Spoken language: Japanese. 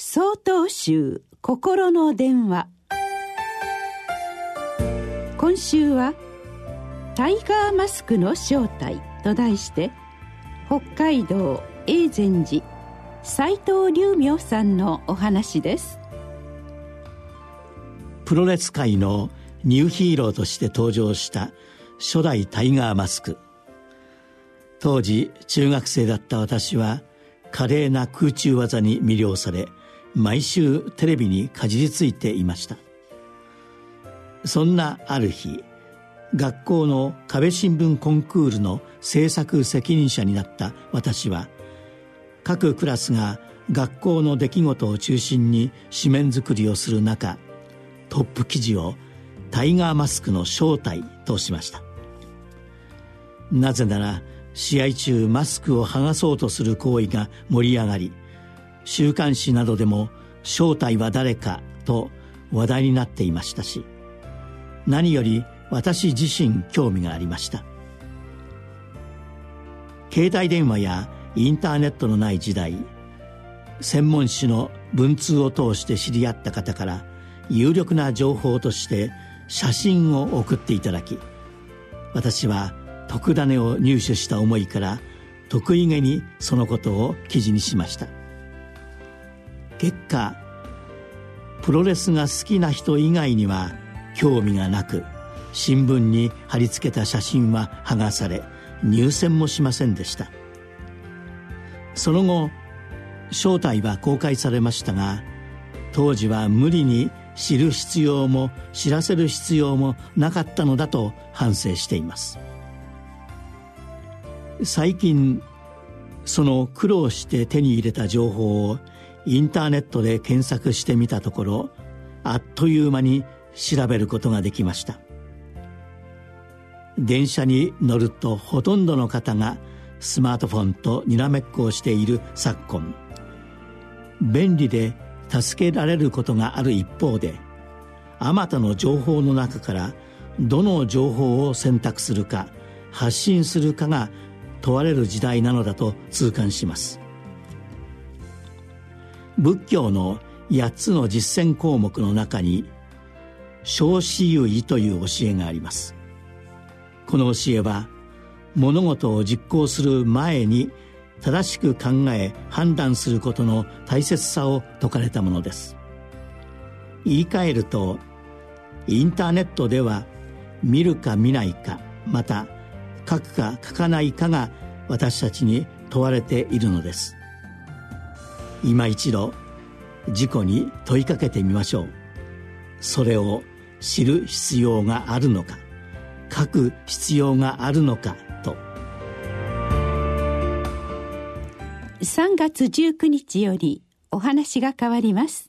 総統集心の電話。今週は「タイガーマスクの正体」と題して北海道永禅寺斎藤龍明さんのお話です。プロレス界のニューヒーローとして登場した初代タイガーマスク。当時中学生だった私は華麗な空中技に魅了され毎週テレビにかじりついていました。そんなある日学校の壁新聞コンクールの制作責任者になった私は各クラスが学校の出来事を中心に紙面作りをする中トップ記事を「タイガーマスクの正体」としました。なぜなら試合中マスクを剥がそうとする行為が盛り上がり週刊誌などでも正体は誰かと話題になっていましたし何より私自身興味がありました。携帯電話やインターネットのない時代専門誌の文通を通して知り合った方から有力な情報として写真を送っていただき私は特ダネを入手した思いから得意げにそのことを記事にしました。結果プロレスが好きな人以外には興味がなく新聞に貼り付けた写真は剥がされ入選もしませんでした。その後正体は公開されましたが当時は無理に知る必要も知らせる必要もなかったのだと反省しています。最近その苦労して手に入れた情報をインターネットで検索してみたところあっという間に調べることができました。電車に乗るとほとんどの方がスマートフォンとにらめっこをしている昨今。便利で助けられることがある一方であまたの情報の中からどの情報を選択するか発信するかが問われる時代なのだと痛感します。仏教の8つの実践項目の中に小子優位という教えがあります。この教えは物事を実行する前に正しく考え判断することの大切さを説かれたものです。言い換えるとインターネットでは見るか見ないかまた書くか書かないかが私たちに問われているのです。今一度自己に問いかけてみましょう。それを知る必要があるのか書く必要があるのかと。3月19日よりお話が変わります。